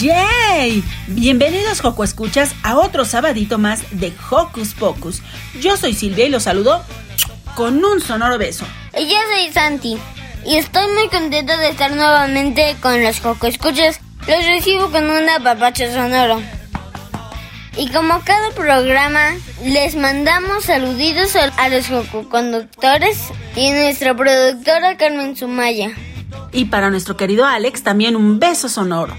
¡Yay! Bienvenidos, Joco Escuchas, a otro sabadito más de Hocus Pocus. Yo soy Silvia y los saludo con un sonoro beso. Y yo soy Santi. Y estoy muy contenta de estar nuevamente con los Joco Escuchas. Los recibo con un apapacho sonoro. Y como cada programa, les mandamos saluditos a los Conductores y nuestra productora Carmen Sumaya. Y para nuestro querido Alex, también un beso sonoro.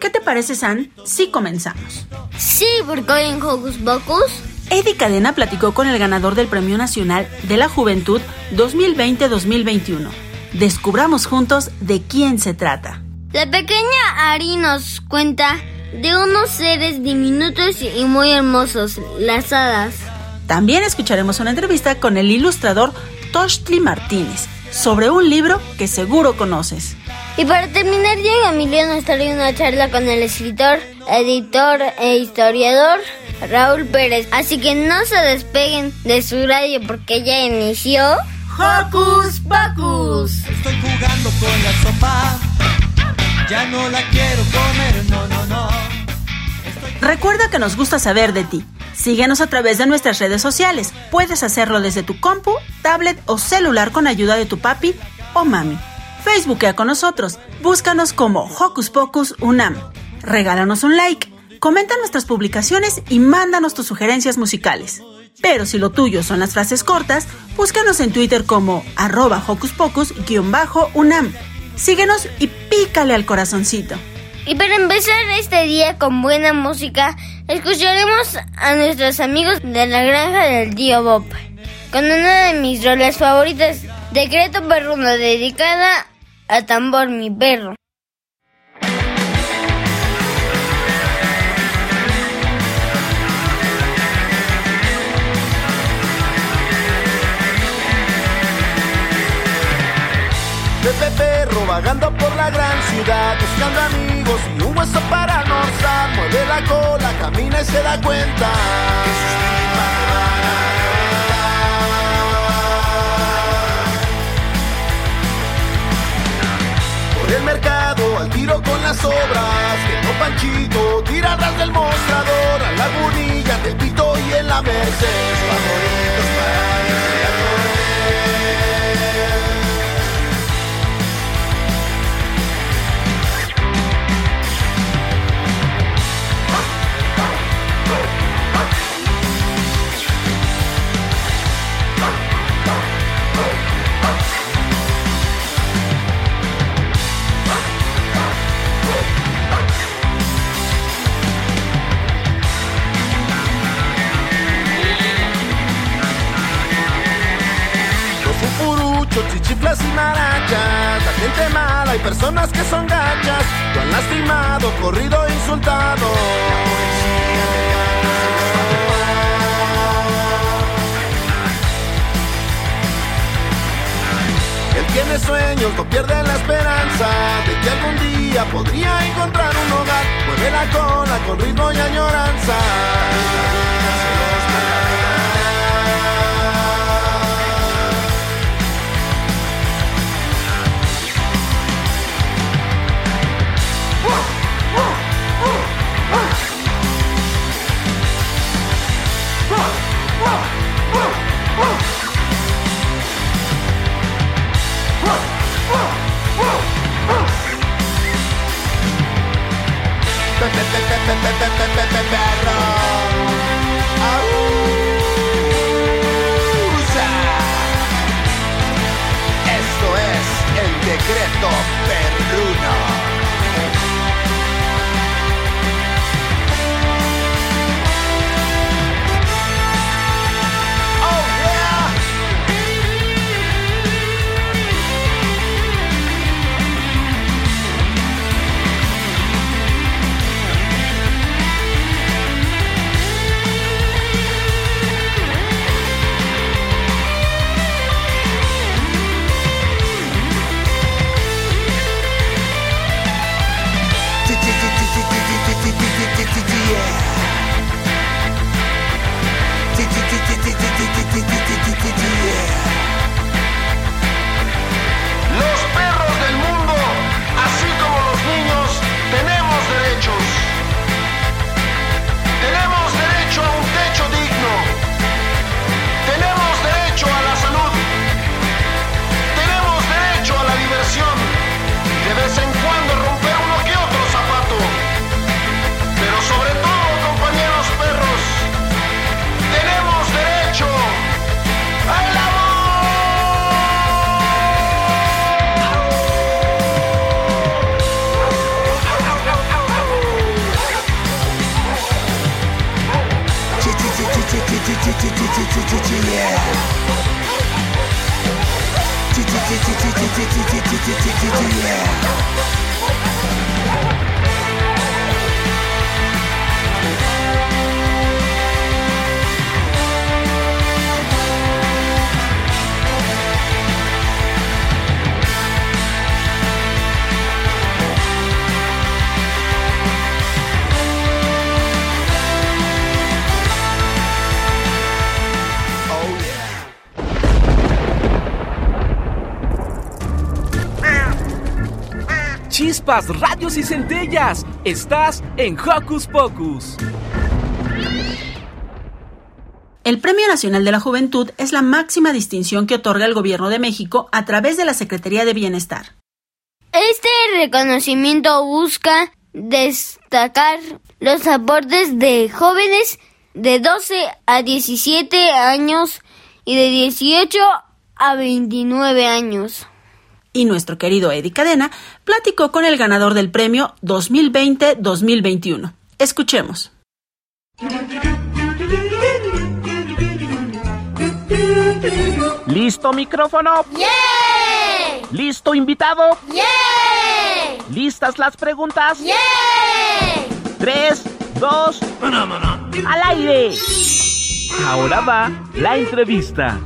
¿Qué te parece, San, si comenzamos? Sí, porque hoy en Hocus Pocus... Eddie Cadena platicó con el ganador del Premio Nacional de la Juventud 2020-2021. Descubramos juntos de quién se trata. La pequeña Ari nos cuenta de unos seres diminutos y muy hermosos, las hadas. También escucharemos una entrevista con el ilustrador Toshli Martínez sobre un libro que seguro conoces. Y para terminar, Diego Emilio nos trae una charla con el escritor, editor e historiador Raúl Pérez. Así que no se despeguen de su radio porque ya inició. ¡Hocus Pocus! Estoy jugando con la sopa. Ya no la quiero comer, no, no, no. Recuerda que nos gusta saber de ti. Síguenos a través de nuestras redes sociales. Puedes hacerlo desde tu compu, tablet o celular con ayuda de tu papi o mami. Facebookea con nosotros. Búscanos como Hocus Pocus Unam. Regálanos un like, comenta nuestras publicaciones y mándanos tus sugerencias musicales. Pero si lo tuyo son las frases cortas, búscanos en Twitter como arroba Hocus Pocus-Unam. Síguenos y pícale al corazoncito. Y para empezar este día con buena música, escucharemos a nuestros amigos de la granja del tío Bob, con una de mis rolas favoritas, Decreto Perruno, dedicada a Tambor mi perro. Pepe Perro vagando por la gran ciudad, buscando amigos y un hueso para almorzar. Mueve la cola, camina y se da cuenta al tiro con las obras, que no Panchito, tira ras del mostrador, a la burnilla del pito y en la para chichiflas y marachas, la gente mala y personas que son gachas, lo han lastimado, corrido, insultado. Él tiene sueños, no pierde la esperanza de que algún día podría encontrar un hogar. Mueve la cola con ritmo y añoranza. Esto es el decreto perruno. Chispas, radios y centellas. Estás en Hocus Pocus. El Premio Nacional de la Juventud es la máxima distinción que otorga el Gobierno de México a través de la Secretaría de Bienestar. Este reconocimiento busca destacar los aportes de jóvenes de 12 a 17 años y de 18 a 29 años. Y nuestro querido Eddie Cadena platicó con el ganador del premio 2020-2021. Escuchemos. ¿Listo micrófono? ¿Listo invitado? ¿Listas las preguntas? Tres, dos, al aire. Ahora va la entrevista.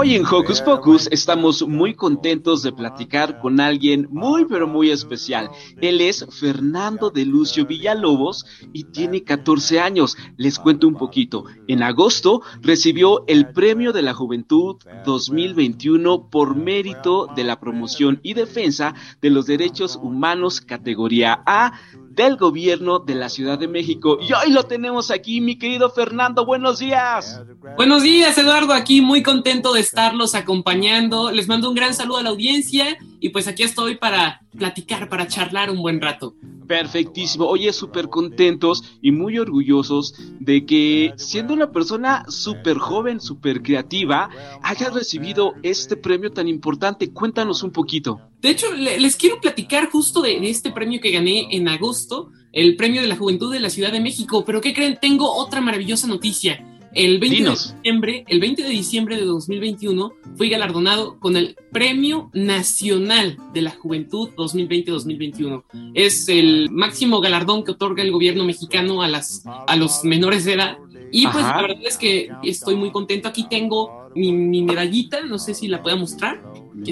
Hoy en Hocus Pocus estamos muy contentos de platicar con alguien muy pero muy especial. Él es Fernando de Lucio Villalobos y tiene 14 años. Les cuento un poquito. En agosto recibió el Premio de la Juventud 2021 por mérito de la promoción y defensa de los derechos humanos categoría A del gobierno de la Ciudad de México. Y hoy lo tenemos aquí, mi querido Fernando. Buenos días. Buenos días, Eduardo. Aquí muy contento de estarlos acompañando. Les mando un gran saludo a la audiencia y pues aquí estoy para platicar, para charlar un buen rato. Perfectísimo. Oye, súper contentos y muy orgullosos de que siendo una persona súper joven, súper creativa, hayas recibido este premio tan importante. Cuéntanos un poquito. De hecho, le- les quiero platicar justo de, de este premio que gané en agosto, el Premio de la Juventud de la Ciudad de México. Pero ¿qué creen? Tengo otra maravillosa noticia. El 20 Dinos. de diciembre, el 20 de diciembre de 2021, fui galardonado con el Premio Nacional de la Juventud 2020-2021. Es el máximo galardón que otorga el gobierno mexicano a las a los menores de edad. Y pues Ajá. la verdad es que estoy muy contento. Aquí tengo mi, mi medallita, no sé si la pueda mostrar.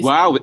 Wow.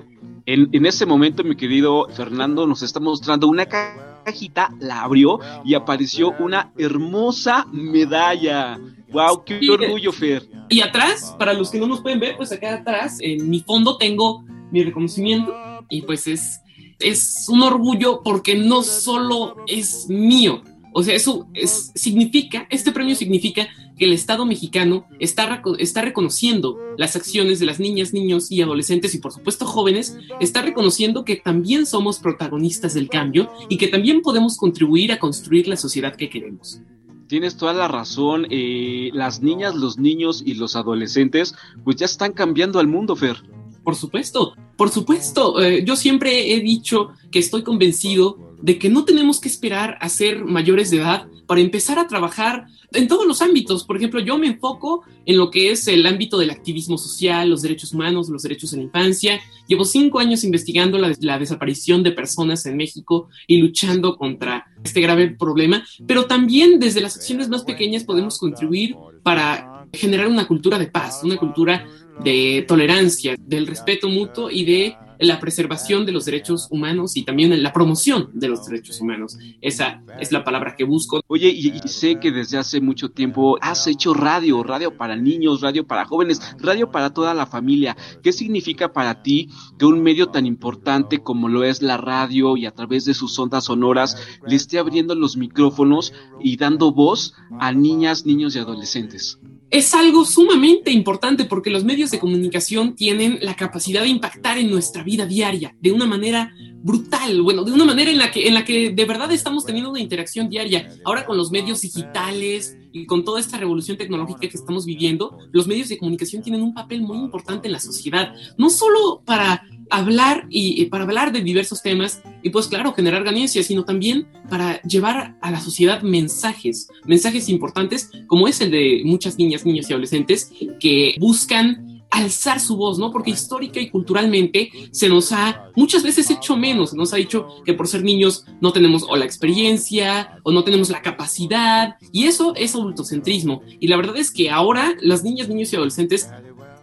En, en este momento, mi querido Fernando nos está mostrando una cajita, la abrió y apareció una hermosa medalla. Wow, qué Sí. orgullo, Fer. Y atrás, para los que no nos pueden ver, pues acá atrás, en mi fondo tengo mi reconocimiento y pues es es un orgullo porque no solo es mío, o sea, eso es, significa, este premio significa que el Estado mexicano está, está reconociendo las acciones de las niñas, niños y adolescentes y por supuesto jóvenes, está reconociendo que también somos protagonistas del cambio y que también podemos contribuir a construir la sociedad que queremos. Tienes toda la razón, eh, las niñas, los niños y los adolescentes pues ya están cambiando al mundo, Fer. Por supuesto, por supuesto. Eh, yo siempre he dicho que estoy convencido de que no tenemos que esperar a ser mayores de edad para empezar a trabajar en todos los ámbitos. Por ejemplo, yo me enfoco en lo que es el ámbito del activismo social, los derechos humanos, los derechos de la infancia. Llevo cinco años investigando la, la desaparición de personas en México y luchando contra este grave problema, pero también desde las acciones más pequeñas podemos contribuir para generar una cultura de paz, una cultura de tolerancia, del respeto mutuo y de la preservación de los derechos humanos y también la promoción de los derechos humanos. Esa es la palabra que busco. Oye, y, sé que desde hace mucho tiempo has hecho radio, radio para niños, radio para jóvenes, radio para toda la familia. ¿Qué significa para ti que un medio tan importante como lo es la radio y a través de sus ondas sonoras le esté abriendo los micrófonos y dando voz a niñas, niños y adolescentes? Es algo sumamente importante porque los medios de comunicación tienen la capacidad de impactar en nuestra vida diaria de una manera brutal, bueno, de una manera en la que, en la que de verdad estamos teniendo una interacción diaria. Ahora con los medios digitales y con toda esta revolución tecnológica que estamos viviendo, los medios de comunicación tienen un papel muy importante en la sociedad, no solo para hablar y para hablar de diversos temas y pues claro, generar ganancias, sino también para llevar a la sociedad mensajes, mensajes importantes como es el de muchas niñas, niños y adolescentes que buscan alzar su voz, ¿no? Porque histórica y culturalmente se nos ha muchas veces hecho menos, se nos ha dicho que por ser niños no tenemos o la experiencia o no tenemos la capacidad. Y eso es adultocentrismo. Y la verdad es que ahora las niñas, niños y adolescentes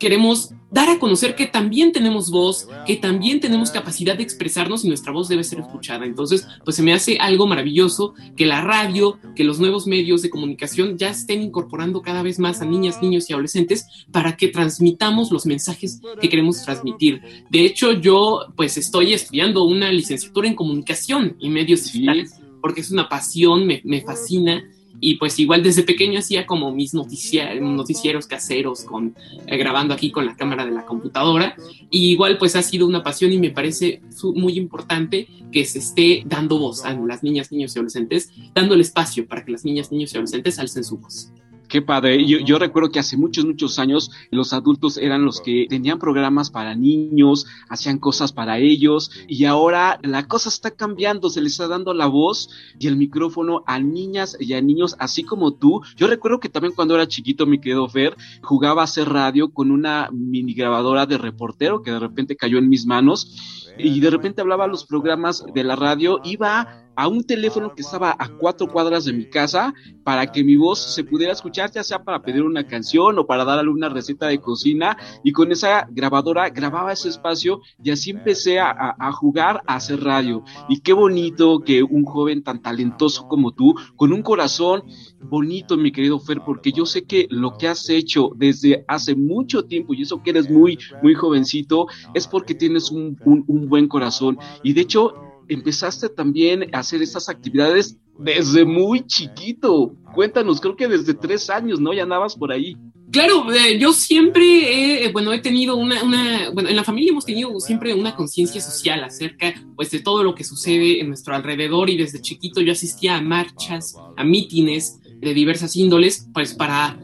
queremos dar a conocer que también tenemos voz, que también tenemos capacidad de expresarnos y nuestra voz debe ser escuchada. Entonces, pues se me hace algo maravilloso que la radio, que los nuevos medios de comunicación ya estén incorporando cada vez más a niñas, niños y adolescentes para que transmitamos los mensajes que queremos transmitir. De hecho, yo pues estoy estudiando una licenciatura en comunicación y medios digitales porque es una pasión, me, me fascina y pues igual desde pequeño hacía como mis noticieros caseros con eh, grabando aquí con la cámara de la computadora y igual pues ha sido una pasión y me parece muy importante que se esté dando voz a las niñas, niños y adolescentes, dando el espacio para que las niñas, niños y adolescentes alcen su voz. Qué padre. Yo, recuerdo que hace muchos, muchos años los adultos eran los que tenían programas para niños, hacían cosas para ellos y ahora la cosa está cambiando, se les está dando la voz y el micrófono a niñas y a niños, así como tú. Yo recuerdo que también cuando era chiquito, mi querido Fer, jugaba a hacer radio con una mini grabadora de reportero que de repente cayó en mis manos y de repente hablaba los programas de la radio, iba a un teléfono que estaba a cuatro cuadras de mi casa para que mi voz se pudiera escuchar, ya sea para pedir una canción o para darle una receta de cocina. Y con esa grabadora grababa ese espacio y así empecé a, jugar a hacer radio. Y qué bonito que un joven tan talentoso como tú, con un corazón bonito, mi querido Fer, porque yo sé que lo que has hecho desde hace mucho tiempo, y eso que eres muy, muy jovencito, es porque tienes un, un buen corazón. Y de hecho, empezaste también a hacer estas actividades desde muy chiquito. Cuéntanos, creo que desde tres años, ¿no? Ya andabas por ahí. Claro, eh, yo siempre, he, bueno, he tenido una, una, bueno, en la familia hemos tenido siempre una conciencia social acerca, pues, de todo lo que sucede en nuestro alrededor y desde chiquito yo asistía a marchas, a mítines de diversas índoles, pues, para,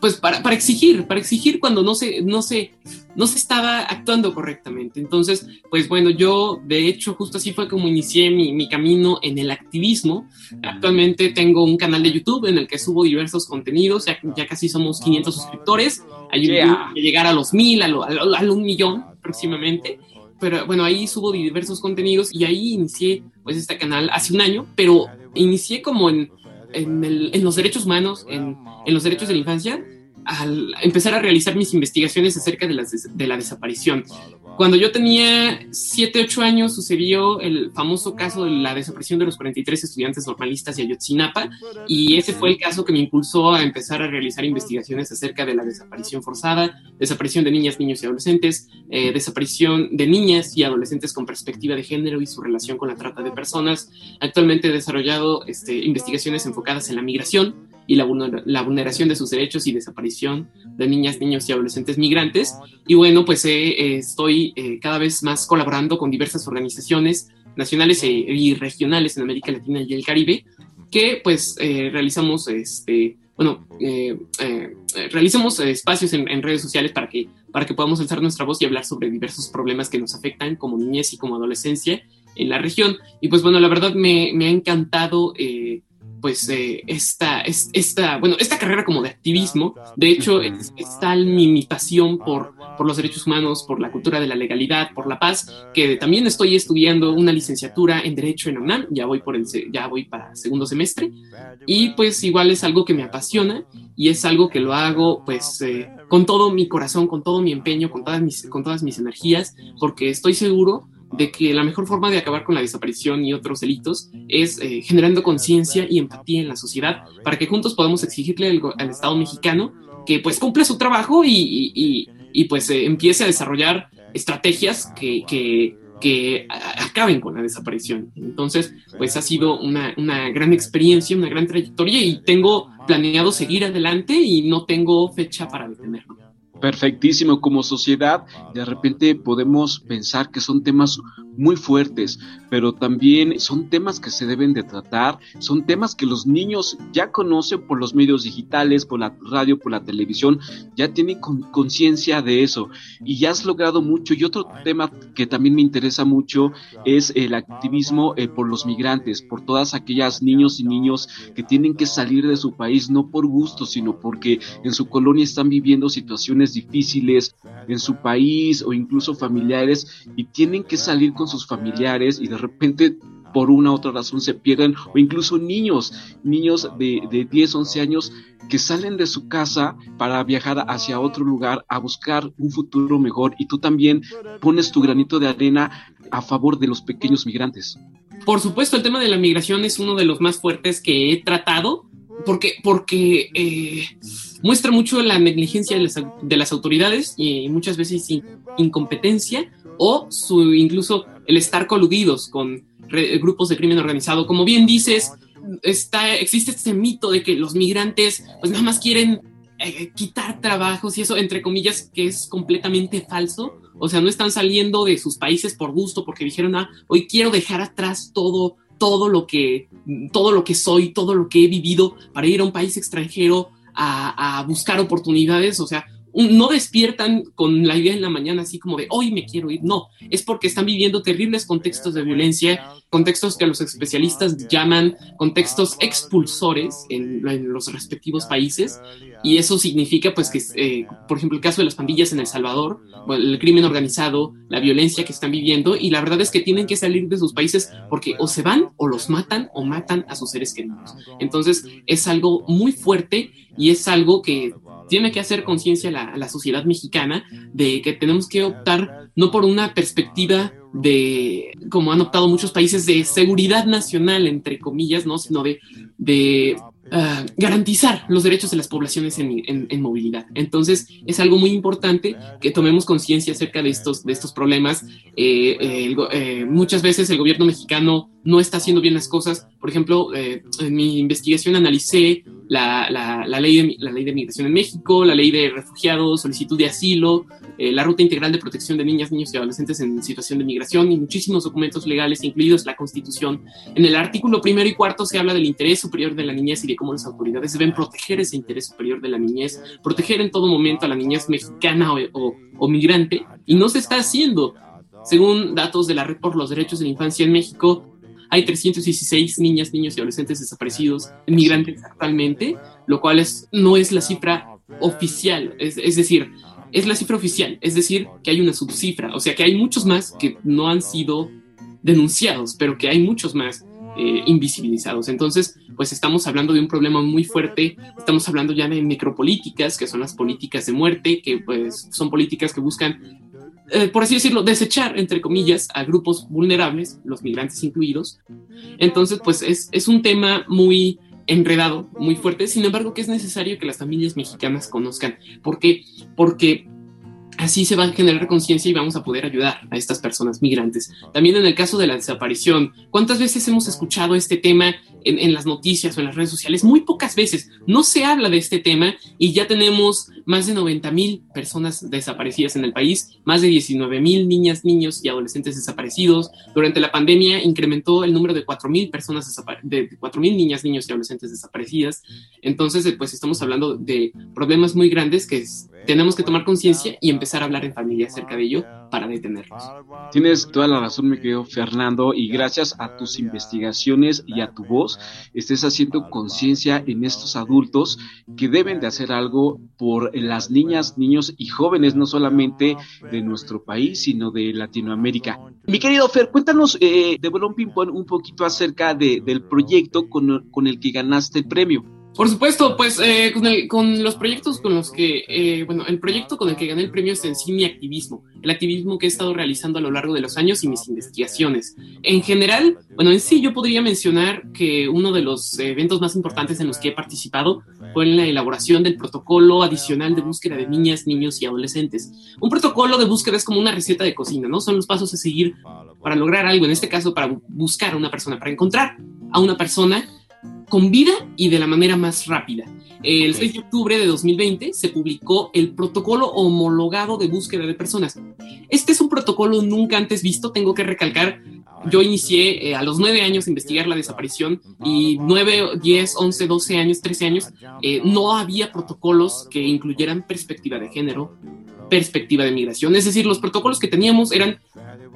pues, para, para exigir, para exigir cuando no se, no se, no se estaba actuando correctamente. Entonces, pues bueno, yo de hecho justo así fue como inicié mi, camino en el activismo. Actualmente tengo un canal de YouTube en el que subo diversos contenidos, ya, ya casi somos 500 suscriptores, ayudé a llegar a los mil, a, un millón próximamente pero bueno, ahí subo diversos contenidos y ahí inicié pues este canal hace un año, pero inicié como en, en, los derechos humanos, en, en, los derechos de la infancia, al empezar a realizar mis investigaciones acerca de, de la desaparición. Cuando yo tenía 7, 8 años sucedió el famoso caso de la desaparición de los 43 estudiantes normalistas de Ayotzinapa y ese fue el caso que me impulsó a empezar a realizar investigaciones acerca de la desaparición forzada, desaparición de niñas, niños y adolescentes, eh, desaparición de niñas y adolescentes con perspectiva de género y su relación con la trata de personas. Actualmente he desarrollado este, investigaciones enfocadas en la migración, y la, la, vulneración de sus derechos y desaparición de niñas, niños y adolescentes migrantes. Y bueno, pues eh, estoy eh, cada vez más colaborando con diversas organizaciones nacionales e, y regionales en América Latina y el Caribe, que pues eh, realizamos, este, bueno, realizamos espacios en, en, redes sociales para que, para que podamos alzar nuestra voz y hablar sobre diversos problemas que nos afectan como niñez y como adolescencia en la región. Y pues bueno, la verdad me, me ha encantado pues eh, esta, esta, bueno, esta carrera como de activismo, de hecho, es, tal mi, pasión por, por los derechos humanos, por la cultura de la legalidad, por la paz, que también estoy estudiando una licenciatura en Derecho en UNAM, ya voy, por el, ya voy para segundo semestre, y pues igual es algo que me apasiona y es algo que lo hago pues eh, con todo mi corazón, con todo mi empeño, con todas mis, con todas mis energías, porque estoy seguro de que la mejor forma de acabar con la desaparición y otros delitos es eh, generando conciencia y empatía en la sociedad para que juntos podamos exigirle al, Estado mexicano que pues cumpla su trabajo y, pues eh, empiece a desarrollar estrategias que, que, acaben con la desaparición. Entonces, pues ha sido una, una gran experiencia, una gran trayectoria y tengo planeado seguir adelante y no tengo fecha para detenerlo perfectísimo como sociedad, de repente podemos pensar que son temas muy fuertes, pero también son temas que se deben de tratar, son temas que los niños ya conocen por los medios digitales, por la radio, por la televisión, ya tienen conciencia de eso y ya has logrado mucho. Y otro tema que también me interesa mucho es el activismo eh, por los migrantes, por todas aquellas niños y niños que tienen que salir de su país no por gusto, sino porque en su colonia están viviendo situaciones difíciles en su país o incluso familiares y tienen que salir con sus familiares y de repente por una u otra razón se pierden o incluso niños, niños de, de 10, 11 años que salen de su casa para viajar hacia otro lugar a buscar un futuro mejor. Y tú también pones tu granito de arena a favor de los pequeños migrantes. Por supuesto, el tema de la migración es uno de los más fuertes que he tratado porque, porque eh, muestra mucho la negligencia de las, de las autoridades y muchas veces incompetencia o su incluso el estar coludidos con grupos de crimen organizado. Como bien dices, está, existe este mito de que los migrantes pues nada más quieren eh, quitar trabajos y eso, entre comillas, que es completamente falso. O sea, no están saliendo de sus países por gusto porque dijeron, ah, hoy quiero dejar atrás todo, todo lo que, todo lo que soy, todo lo que he vivido para ir a un país extranjero a, a buscar oportunidades. O sea, no despiertan con la idea en la mañana así como de hoy me quiero ir, no, es porque están viviendo terribles contextos de violencia, contextos que los especialistas llaman contextos expulsores en, los respectivos países y eso significa pues que, eh, por ejemplo, el caso de las pandillas en El Salvador, el crimen organizado, la violencia que están viviendo y la verdad es que tienen que salir de sus países porque o se van o los matan o matan a sus seres queridos. Entonces es algo muy fuerte y es algo que tiene que hacer conciencia la, la sociedad mexicana de que tenemos que optar no por una perspectiva de, como han optado muchos países, de seguridad nacional, entre comillas, ¿no? Sino de, de ah, garantizar los derechos de las poblaciones en, en, movilidad. Entonces, es algo muy importante que tomemos conciencia acerca de estos, de estos problemas. Eh, eh, muchas veces el gobierno mexicano no está haciendo bien las cosas. Por ejemplo, eh, en mi investigación analicé la, la, ley de, la ley de migración en México, la ley de refugiados, solicitud de asilo, eh, la ruta integral de protección de niñas, niños y adolescentes en situación de migración y muchísimos documentos legales, incluidos la Constitución. En el artículo primero y cuarto se habla del interés superior de la niñez y de cómo las autoridades deben proteger ese interés superior de la niñez, proteger en todo momento a la niñez mexicana o, migrante, y no se está haciendo. Según datos de la Red por los Derechos de la Infancia en México, hay 316 niñas, niños y adolescentes desaparecidos, migrantes actualmente, lo cual es, no es la cifra oficial, es, decir, es la cifra oficial, es decir, que hay una subcifra, o sea que hay muchos más que no han sido denunciados, pero que hay muchos más eh, invisibilizados. Entonces, pues estamos hablando de un problema muy fuerte, estamos hablando ya de necropolíticas, que son las políticas de muerte, que pues son políticas que buscan eh, por así decirlo, desechar, entre comillas, a grupos vulnerables, los migrantes incluidos. Entonces, pues es, es un tema muy enredado, muy fuerte, sin embargo, que es necesario que las familias mexicanas conozcan. ¿Por qué? Porque Así se va a generar conciencia y vamos a poder ayudar a estas personas migrantes. También en el caso de la desaparición, ¿cuántas veces hemos escuchado este tema en, las noticias o en las redes sociales? Muy pocas veces. No se habla de este tema y ya tenemos más de 90 mil personas desaparecidas en el país, más de 19 mil niñas, niños y adolescentes desaparecidos. Durante la pandemia incrementó el número de 4 mil personas, de 4 mil niñas, niños y adolescentes desaparecidas. Entonces, eh, pues estamos hablando de problemas muy grandes que tenemos que tomar conciencia y empezar a hablar en familia acerca de ello para detenerlos. Tienes toda la razón, mi querido Fernando, y gracias a tus investigaciones y a tu voz, estés haciendo conciencia en estos adultos que deben de hacer algo por las niñas, niños y jóvenes, no solamente de nuestro país, sino de Latinoamérica. Mi querido Fer, cuéntanos eh, de Bolón Pimpón un poquito acerca del proyecto con el que ganaste el premio. Por supuesto, pues eh, con, los proyectos con los que, eh, bueno, el proyecto con el que gané el premio es en sí mi activismo, el activismo que he estado realizando a lo largo de los años y mis investigaciones. En general, bueno, en sí yo podría mencionar que uno de los eventos más importantes en los que he participado fue en la elaboración del protocolo adicional de búsqueda de niñas, niños y adolescentes. Un protocolo de búsqueda es como una receta de cocina, ¿no? Son los pasos a seguir para lograr algo, en este caso para buscar a una persona, para encontrar a una persona con vida y de la manera más rápida. El 6 de octubre de 2020 se publicó el protocolo homologado de búsqueda de personas. Este es un protocolo nunca antes visto, tengo que recalcar. Yo inicié eh, a los 9 años a investigar la desaparición y 9, 10, 11, 12 años, 13 años, eh, no había protocolos que incluyeran perspectiva de género, perspectiva de migración. Es decir, los protocolos que teníamos eran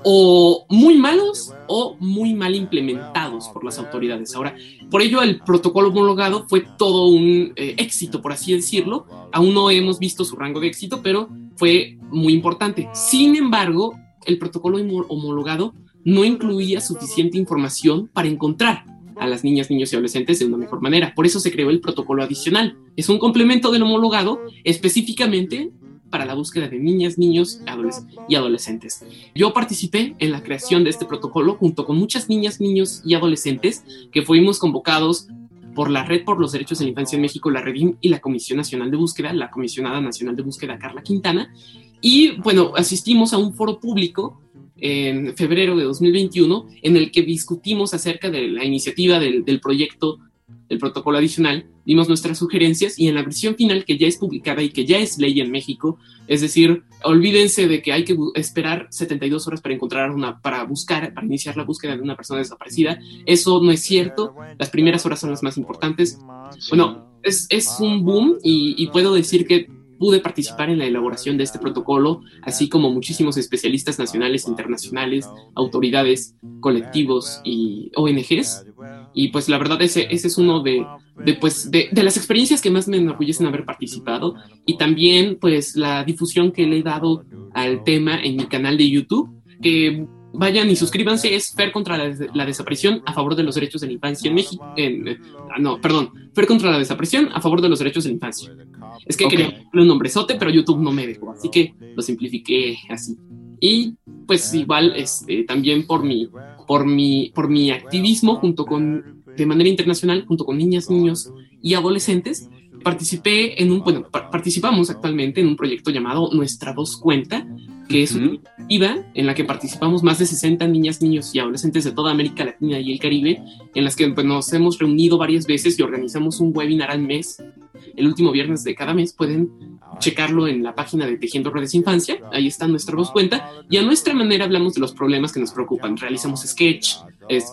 o muy malos o muy mal implementados por las autoridades. Ahora, por ello el protocolo homologado fue todo un eh, éxito, por así decirlo. Aún no hemos visto su rango de éxito, pero fue muy importante. Sin embargo, el protocolo homologado no incluía suficiente información para encontrar a las niñas, niños y adolescentes de una mejor manera. Por eso se creó el protocolo adicional. Es un complemento del homologado específicamente para la búsqueda de niñas, niños y adolescentes. Yo participé en la creación de este protocolo junto con muchas niñas, niños y adolescentes que fuimos convocados por la Red por los Derechos de la Infancia en México, la Redim y la Comisión Nacional de Búsqueda, la Comisionada Nacional de Búsqueda Carla Quintana. Y bueno, asistimos a un foro público en febrero de 2021 en el que discutimos acerca de la iniciativa del, del proyecto el protocolo adicional, dimos nuestras sugerencias y en la versión final que ya es publicada y que ya es ley en México, es decir, olvídense de que hay que esperar 72 horas para encontrar una, para buscar, para iniciar la búsqueda de una persona desaparecida. Eso no es cierto. Las primeras horas son las más importantes. Bueno, es, es un boom y, y puedo decir que pude participar en la elaboración de este protocolo, así como muchísimos especialistas nacionales, internacionales, autoridades, colectivos y ONGs. Y pues la verdad ese, ese es uno de, de, pues, de, de, las experiencias que más me enorgullecen haber participado y también pues la difusión que le he dado al tema en mi canal de YouTube, que vayan y suscríbanse, es Fer contra la, desaparición a favor de los derechos de la infancia en México. Eh, no, perdón, Fer contra la desaparición a favor de los derechos de la infancia. Es que quería ponerle un nombrezote, pero YouTube no me dejó, así que lo simplifiqué así. Y pues igual, este, también por mi, por mi, por mi activismo junto con, de manera internacional, junto con niñas, niños y adolescentes, participé en un, bueno, participamos actualmente en un proyecto llamado Nuestra Voz Cuenta, que es una iniciativa en la que participamos más de 60 niñas, niños y adolescentes de toda América Latina y el Caribe, en las que pues, nos hemos reunido varias veces y organizamos un webinar al mes. El último viernes de cada mes pueden checarlo en la página de Tejiendo Redes Infancia, ahí está nuestra voz cuenta, y a nuestra manera hablamos de los problemas que nos preocupan. Realizamos sketch,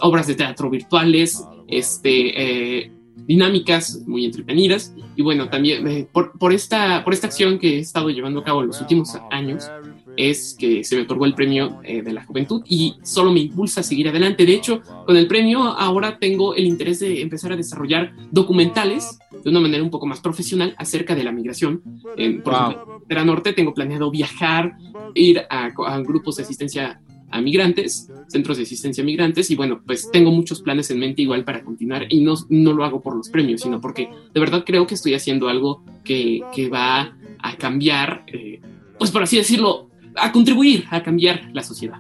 obras de teatro virtuales, este, eh, dinámicas muy entretenidas. Y bueno, también eh, por, por, esta, por esta acción que he estado llevando a cabo en los últimos años, es que se me otorgó el premio eh, de la juventud y solo me impulsa a seguir adelante. De hecho, con el premio ahora tengo el interés de empezar a desarrollar documentales de una manera un poco más profesional acerca de la migración. por ejemplo, en Norte tengo planeado viajar, ir a, a grupos de asistencia a migrantes, centros de asistencia a migrantes, y bueno, pues tengo muchos planes en mente igual para continuar, y no, no lo hago por los premios, sino porque de verdad creo que estoy haciendo algo que, que va a cambiar, eh, pues por así decirlo, a contribuir a cambiar la sociedad.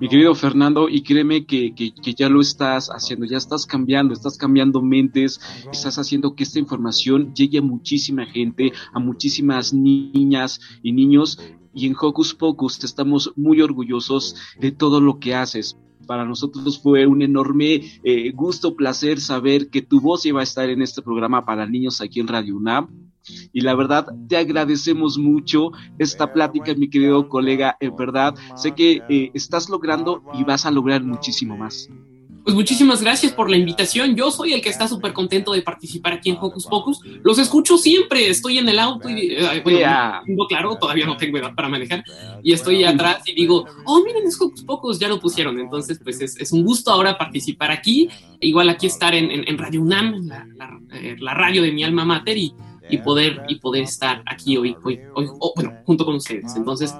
Mi querido Fernando, y créeme que, que, que, ya lo estás haciendo, ya estás cambiando, estás cambiando mentes, estás haciendo que esta información llegue a muchísima gente, a muchísimas niñas y niños y en Hocus Pocus estamos muy orgullosos de todo lo que haces. Para nosotros fue un enorme eh, gusto, placer saber que tu voz iba a estar en este programa para niños aquí en Radio UNAM. Y la verdad, te agradecemos mucho esta plática, mi querido colega. En verdad, sé que eh, estás logrando y vas a lograr muchísimo más. Pues muchísimas gracias por la invitación. Yo soy el que está súper contento de participar aquí en Hocus Pocus. Los escucho siempre. Estoy en el auto y, eh, bueno, yeah. no, claro, todavía no tengo edad para manejar. Y estoy atrás y digo, oh, miren, es Hocus Pocus, ya lo pusieron. Entonces, pues es, es un gusto ahora participar aquí. Igual aquí estar en, en, en Radio UNAM, la, la, eh, la, radio de mi alma mater y, y, poder, y poder estar aquí hoy, hoy, bueno, junto con ustedes. Entonces,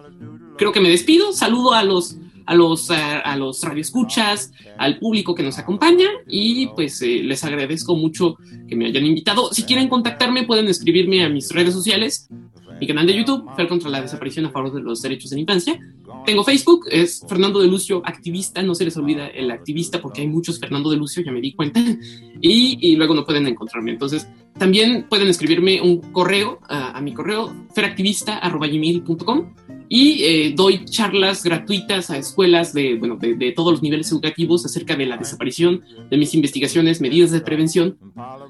creo que me despido. Saludo a los a los, a, a los radioescuchas, al público que nos acompaña y pues eh, les agradezco mucho que me hayan invitado. Si quieren contactarme pueden escribirme a mis redes sociales, mi canal de YouTube, Fer contra la desaparición a favor de los derechos de la infancia. Tengo Facebook, es Fernando de Lucio Activista, no se les olvida el activista porque hay muchos Fernando de Lucio, ya me di cuenta, y, luego no pueden encontrarme. Entonces, también pueden escribirme un correo a, a mi correo, feractivista.com y eh, doy charlas gratuitas a escuelas de, bueno, de, de, todos los niveles educativos acerca de la desaparición, de mis investigaciones, medidas de prevención,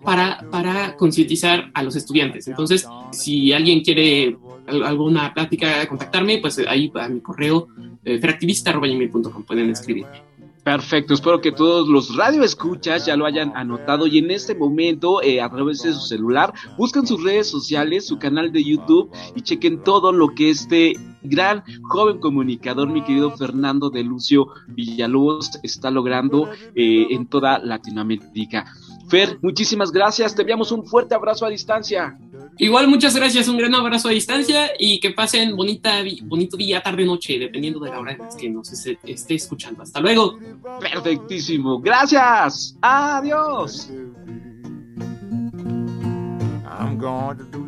para, para concientizar a los estudiantes. Entonces, si alguien quiere alguna plática, contactarme, pues ahí a mi correo eh, feractivista.com pueden escribirme. Perfecto, espero que todos los radioescuchas ya lo hayan anotado y en este momento eh, a través de su celular busquen sus redes sociales, su canal de YouTube y chequen todo lo que este gran joven comunicador, mi querido Fernando de Lucio Villalobos, está logrando eh, en toda Latinoamérica. Fer, muchísimas gracias, te enviamos un fuerte abrazo a distancia. Igual, muchas gracias, un gran abrazo a distancia y que pasen bonita, bonito día, tarde, noche, dependiendo de la hora en la que nos esté escuchando. Hasta luego. Perfectísimo, gracias. Adiós. I'm going to do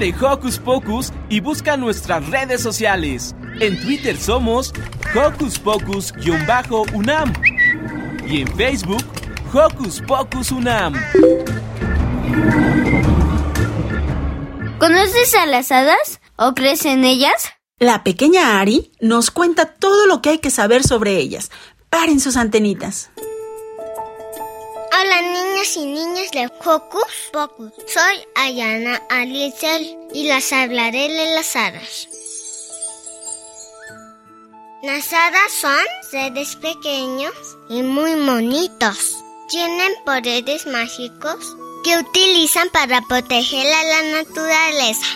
de Hocus Pocus y busca nuestras redes sociales. En Twitter somos Hocus Pocus-UNAM y en Facebook Hocus Pocus UNAM. ¿Conoces a las hadas o crees en ellas? La pequeña Ari nos cuenta todo lo que hay que saber sobre ellas. Paren sus antenitas. Hola niñas y niñas de Hocus Pocus. Soy Ayana Alizel y las hablaré de las hadas. Las hadas son seres pequeños y muy bonitos. Tienen poderes mágicos que utilizan para proteger a la naturaleza.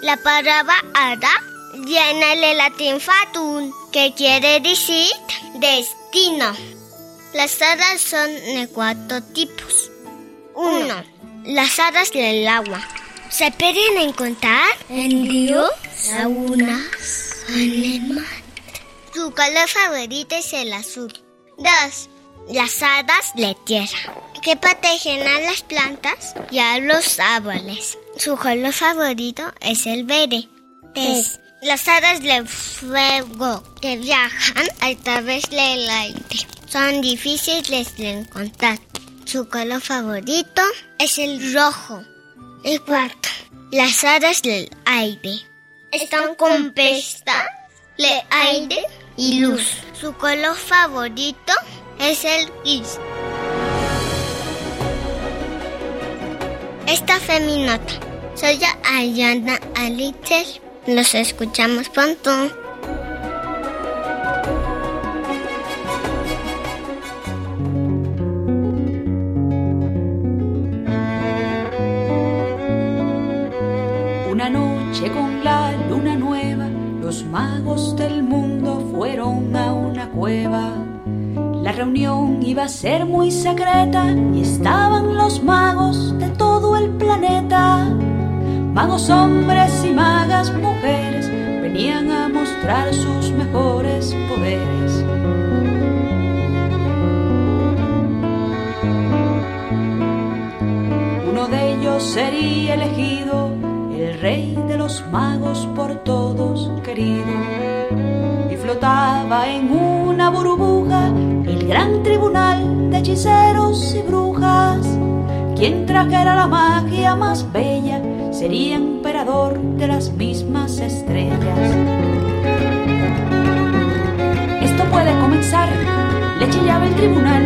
La palabra hada viene del latín fatum, que quiere decir destino. Las hadas son de cuatro tipos. Uno, las hadas del agua. Se pueden encontrar en ríos, lagunas, anemas. Su color favorito es el azul. Dos, las hadas de tierra, que protegen a las plantas y a los árboles. Su color favorito es el verde. Tres, las hadas de fuego, que viajan a través del aire. Son difíciles de encontrar. Su color favorito es el rojo. Y cuarto, las hadas del aire. Están compuestas de aire y luz. Su color favorito es el gris. Esta fue mi nota. Soy Ayana Alitel. Nos escuchamos pronto. Los magos del mundo fueron a una cueva. La reunión iba a ser muy secreta y estaban los magos de todo el planeta. Magos hombres y magas mujeres venían a mostrar sus mejores poderes. Uno de ellos sería elegido el rey de los magos por todos y brujas. Quien trajera la magia más bella sería emperador de las mismas estrellas. Esto puede comenzar, le chillaba el tribunal.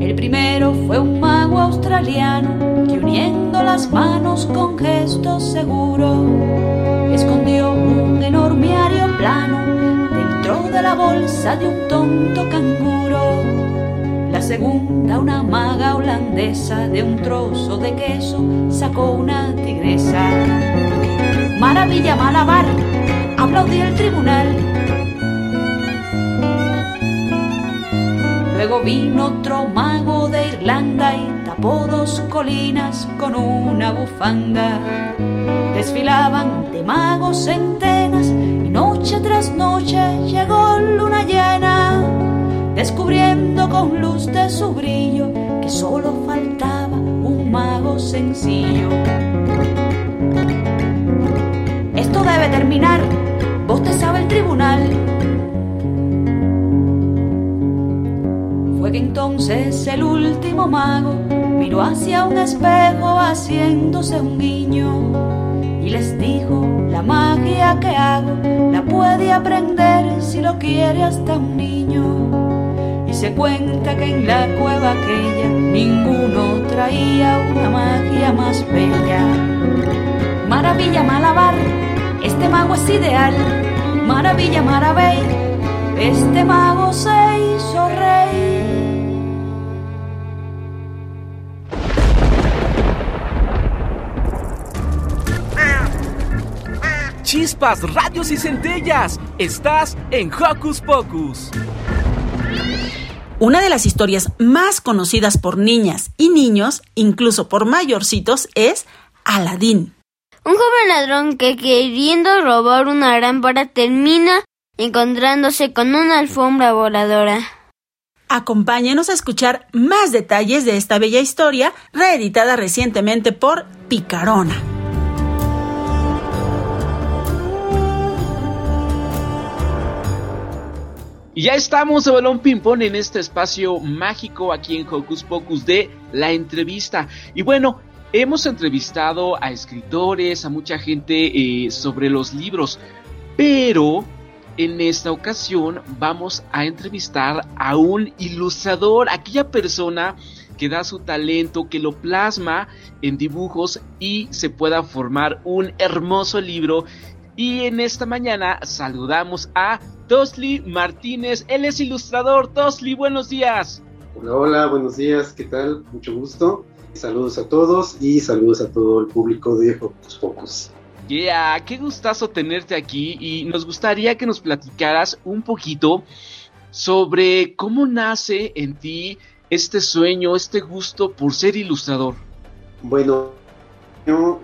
El primero fue un mago australiano que uniendo las manos con gesto seguro escondió un enorme dentro la bolsa de un tonto canguro. La segunda, una maga holandesa de un trozo de queso sacó una tigresa. Maravilla malabar, aplaudió el tribunal. Luego vino otro mago de Irlanda y tapó dos colinas con una bufanda. Desfilaban de magos centenas noche tras noche llegó luna llena, descubriendo con luz de su brillo que solo faltaba un mago sencillo. Esto debe terminar, vos te sabe el tribunal. Fue que entonces el último mago miró hacia un espejo haciéndose un guiño y les dijo, la magia que hago aprender si lo quiere hasta un niño. Y se cuenta que en la cueva aquella ninguno traía una magia más bella. Maravilla Malabar, este mago es ideal. Maravilla Maravey, este mago se hizo rey. Chispas, radios y centellas. Estás en Hocus Pocus. Una de las historias más conocidas por niñas y niños, incluso por mayorcitos, es Aladín. Un joven ladrón que queriendo robar una lámpara termina encontrándose con una alfombra voladora. Acompáñenos a escuchar más detalles de esta bella historia, reeditada recientemente por Picarona. Y ya estamos de balón ping-pong en este espacio mágico aquí en Hocus Pocus de la entrevista. Y bueno, hemos entrevistado a escritores, a mucha gente eh, sobre los libros, pero en esta ocasión vamos a entrevistar a un ilustrador, aquella persona que da su talento, que lo plasma en dibujos y se pueda formar un hermoso libro. Y en esta mañana saludamos a Tosli Martínez. Él es ilustrador. Tosli, buenos días. Hola, hola, buenos días. ¿Qué tal? Mucho gusto. Saludos a todos y saludos a todo el público de Hocus Pocus. Yeah, qué gustazo tenerte aquí y nos gustaría que nos platicaras un poquito sobre cómo nace en ti este sueño, este gusto por ser ilustrador. Bueno,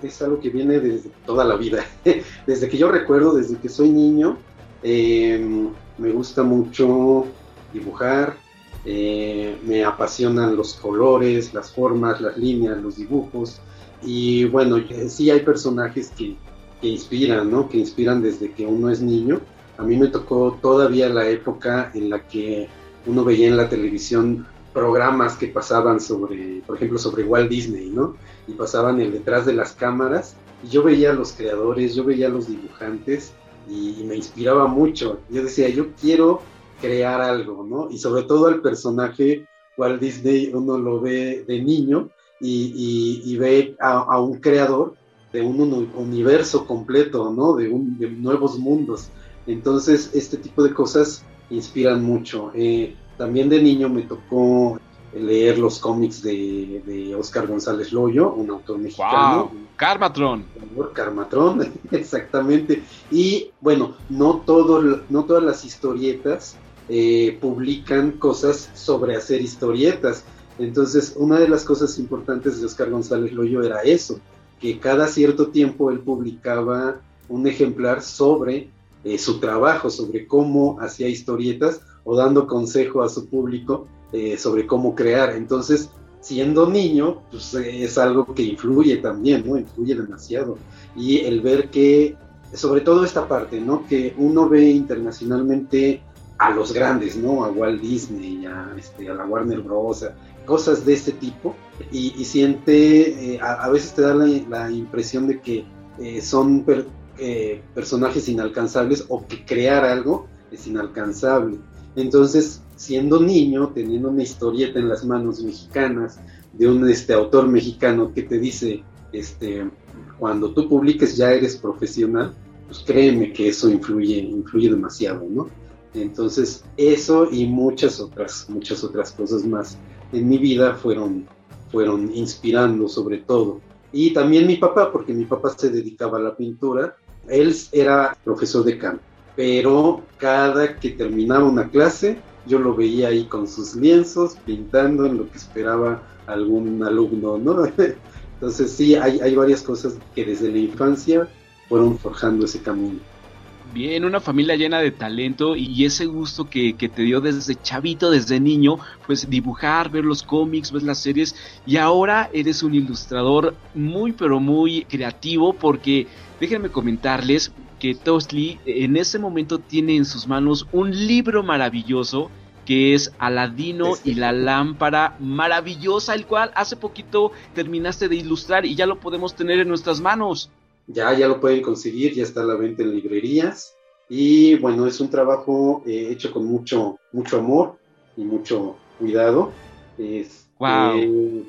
es algo que viene desde toda la vida. Desde que yo recuerdo, desde que soy niño, eh, me gusta mucho dibujar, eh, me apasionan los colores, las formas, las líneas, los dibujos. Y bueno, sí hay personajes que, que inspiran, ¿no? Que inspiran desde que uno es niño. A mí me tocó todavía la época en la que uno veía en la televisión programas que pasaban sobre, por ejemplo, sobre Walt Disney, ¿no? Y pasaban el detrás de las cámaras. Y yo veía a los creadores, yo veía a los dibujantes y, me inspiraba mucho. Yo decía, yo quiero crear algo, ¿no? Y sobre todo el personaje Walt Disney, uno lo ve de niño y, y, ve a, un creador de un, universo completo, ¿no? De, un, de, nuevos mundos. Entonces, este tipo de cosas inspiran mucho. Eh, también de niño me tocó leer los cómics de, de Oscar González Loyo, un autor mexicano. Wow. Carmatron. Carmatron, exactamente. Y bueno, no, todo, no todas las historietas eh, publican cosas sobre hacer historietas. Entonces, una de las cosas importantes de Oscar González Loyo era eso, que cada cierto tiempo él publicaba un ejemplar sobre eh, su trabajo, sobre cómo hacía historietas o dando consejo a su público eh, sobre cómo crear. Entonces, siendo niño, pues es algo que influye también, ¿no? Influye demasiado. Y el ver que, sobre todo esta parte, ¿no? Que uno ve internacionalmente a los grandes, ¿no? A Walt Disney, a, este, la Warner Bros., cosas de ese tipo, y, siente, eh, a, veces te da la, impresión de que eh, son eh, personajes inalcanzables o que crear algo es inalcanzable. Entonces, siendo niño, teniendo una historieta en las manos mexicanas de un este, autor mexicano que te dice, este, cuando tú publiques ya eres profesional, pues créeme que eso influye, influye demasiado, ¿no? Entonces, eso y muchas otras, muchas otras cosas más en mi vida fueron, fueron inspirando sobre todo. Y también mi papá, porque mi papá se dedicaba a la pintura, él era profesor de canto, pero cada que terminaba una clase, yo lo veía ahí con sus lienzos, pintando en lo que esperaba algún alumno, ¿no? Entonces sí, hay, varias cosas que desde la infancia fueron forjando ese camino. Bien, una familia llena de talento y ese gusto que, que, te dio desde chavito, desde niño, pues dibujar, ver los cómics, ver las series y ahora eres un ilustrador muy pero muy creativo porque déjenme comentarles que Tosli en ese momento tiene en sus manos un libro maravilloso que es Aladino y la lámpara maravillosa, el cual hace poquito terminaste de ilustrar y ya lo podemos tener en nuestras manos. Ya, ya lo pueden conseguir, ya está a la venta en librerías. Y bueno, es un trabajo eh, hecho con mucho, mucho amor. y mucho cuidado. Este, Wow.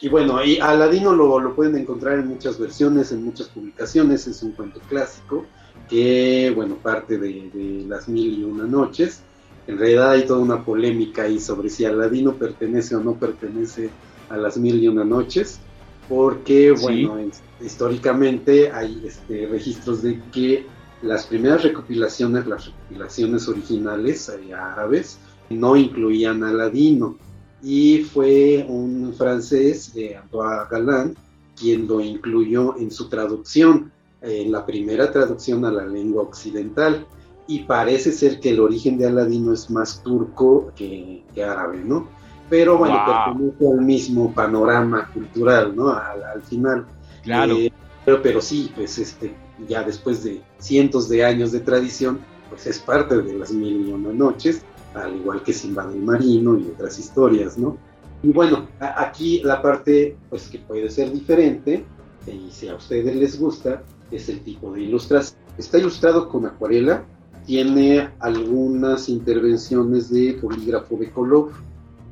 Y bueno, y Aladino lo, lo pueden encontrar en muchas versiones, en muchas publicaciones, es un cuento clásico que, bueno, parte de, de Las Mil y Una Noches. En realidad hay toda una polémica ahí sobre si Aladino pertenece o no pertenece a Las Mil y Una Noches, porque, bueno, históricamente hay este, registros de que las primeras recopilaciones, las recopilaciones originales eh, árabes, no incluían a Aladino. Y fue un francés, eh, Antoine Galland, quien lo incluyó en su traducción, eh, la primera traducción a la lengua occidental. Y parece ser que el origen de Aladino es más turco que, que árabe, ¿no? Pero bueno, Wow. pertenece al mismo panorama cultural, ¿no? Al, al final. Claro. Eh, pero, pero sí, pues este, ya después de cientos de años de tradición, pues es parte de las mil y una noches, al igual que Simba del Marino y otras historias, ¿no? Y bueno, aquí la parte pues que puede ser diferente, y si a ustedes les gusta, es el tipo de ilustración. Está ilustrado con acuarela, tiene algunas intervenciones de bolígrafo de color,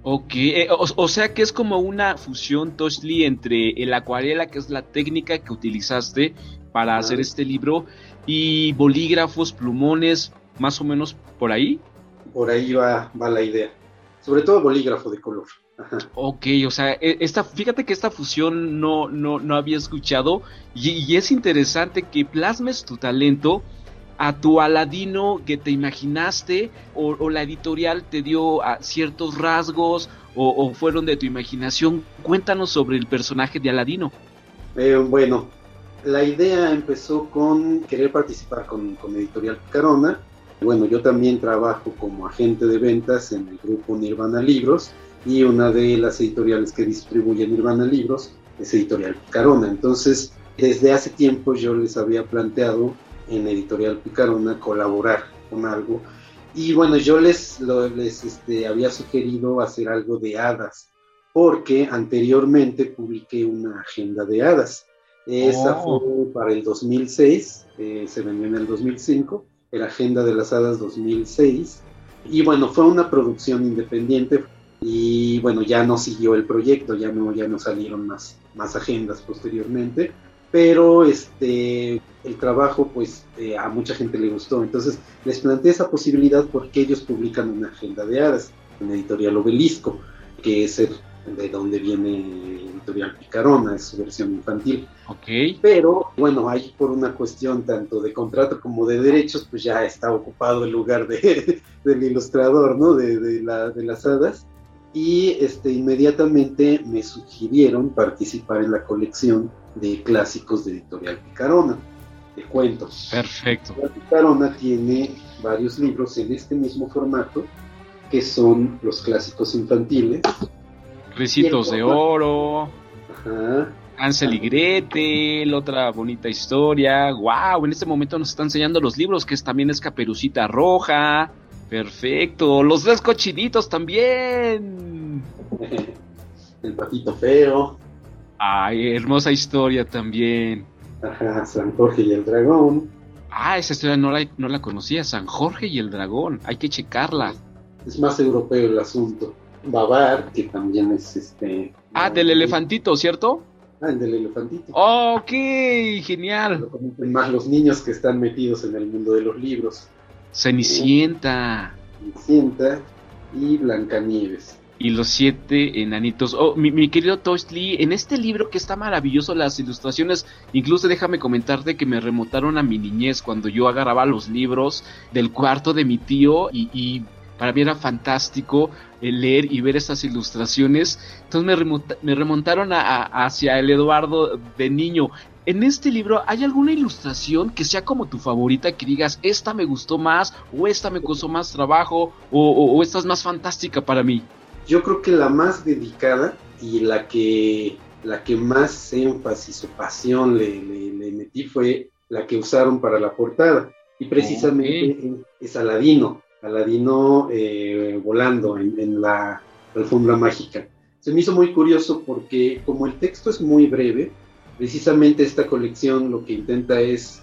Ok, eh, o, o sea que es como una fusión, Toshli, entre el acuarela, que es la técnica que utilizaste para hacer este libro, y bolígrafos, plumones, más o menos por ahí. por ahí va, va la idea. Sobre todo bolígrafo de color. Ajá. Ok, o sea, e- esta, fíjate que esta fusión no, no, no había escuchado y, y es interesante que plasmes tu talento a tu Aladino que te imaginaste o, o la editorial te dio a ciertos rasgos o, o fueron de tu imaginación. Cuéntanos sobre el personaje de Aladino. Eh, bueno, la idea empezó con querer participar con, con Editorial Picarona. Bueno, yo también trabajo como agente de ventas en el grupo Nirvana Libros y una de las editoriales que distribuye Nirvana Libros es Editorial Picarona. Entonces, desde hace tiempo yo les había planteado en Editorial Picarona colaborar con algo. Y bueno, yo les, lo- les este, había sugerido hacer algo de hadas, porque anteriormente publiqué una agenda de hadas. Esa Oh. fue para el 2006, eh, se vendió en el 2005, era Agenda de las Hadas 2006. Y bueno, fue una producción independiente y bueno, ya no siguió el proyecto, ya no, ya no salieron más, más agendas posteriormente, pero este, el trabajo pues eh, a mucha gente le gustó, entonces les planteé esa posibilidad porque ellos publican una agenda de hadas, en editorial Obelisco, que es el- de donde viene editorial Picarona, es su versión infantil. Ok. Pero bueno, ahí por una cuestión tanto de contrato como de derechos, pues ya está ocupado el lugar de, del ilustrador, ¿no? De, de, la, de las hadas. Y este, inmediatamente me sugirieron participar en la colección de clásicos de Editorial Picarona, de cuentos. Perfecto. La Picarona tiene varios libros en este mismo formato, que son los clásicos infantiles. Ricitos de oro. Ajá. Hansel y Gretel, otra bonita historia. Wow, en este momento nos está enseñando los libros, que es, también es Caperucita Roja. Perfecto. Los tres cochinitos también. El patito feo. Ay, hermosa historia también. Ajá, San Jorge y el dragón. Ah, esa historia no la, no la conocía. San Jorge y el dragón. Hay que checarla. Es más europeo el asunto. Babar, que también es este. Ah, del elefantito, ¿cierto? Ah, el del elefantito. Ok, genial. Lo más los niños que están metidos en el mundo de los libros. Cenicienta. Cenicienta y Blancanieves. y los siete enanitos. Oh, mi, mi querido Toastly, en este libro que está maravilloso, las ilustraciones, incluso déjame comentarte que me remontaron a mi niñez cuando yo agarraba los libros del cuarto de mi tío y, y para mí era fantástico el leer y ver esas ilustraciones. Entonces me, remonta- me remontaron a- a- hacia el Eduardo de niño. En este libro, ¿hay alguna ilustración que sea como tu favorita, que digas, esta me gustó más, o esta me costó más trabajo, o, o- o esta es más fantástica para mí? Yo creo que la más dedicada y la que, la que más énfasis o pasión le, le- le metí fue la que usaron para la portada. Y precisamente es Aladino, Aladino eh, volando en, en la alfombra mágica. Se me hizo muy curioso porque como el texto es muy breve, precisamente esta colección lo que intenta es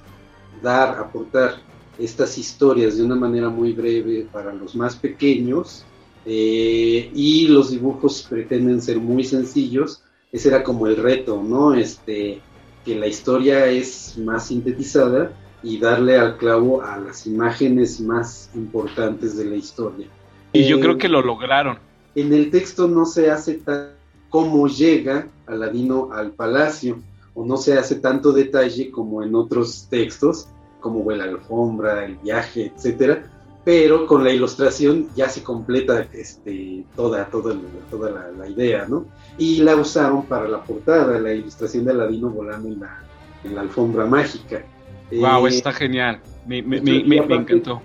dar, aportar estas historias de una manera muy breve para los más pequeños eh, y los dibujos pretenden ser muy sencillos. Ese era como el reto, ¿no? Este, que la historia es más sintetizada y darle al clavo a las imágenes más importantes de la historia. Y yo Eh, creo que lo lograron. En el texto no se hace tan cómo llega Aladino al palacio, o no se hace tanto detalle como en otros textos, como la alfombra, el viaje, etcétera, pero con la ilustración ya se completa este, toda, toda, la- toda la, la idea, ¿no? Y la usaron para la portada, la ilustración de Aladino volando en la, en la alfombra mágica. Wow, Eh, está genial. Me, me- me- me- encantó.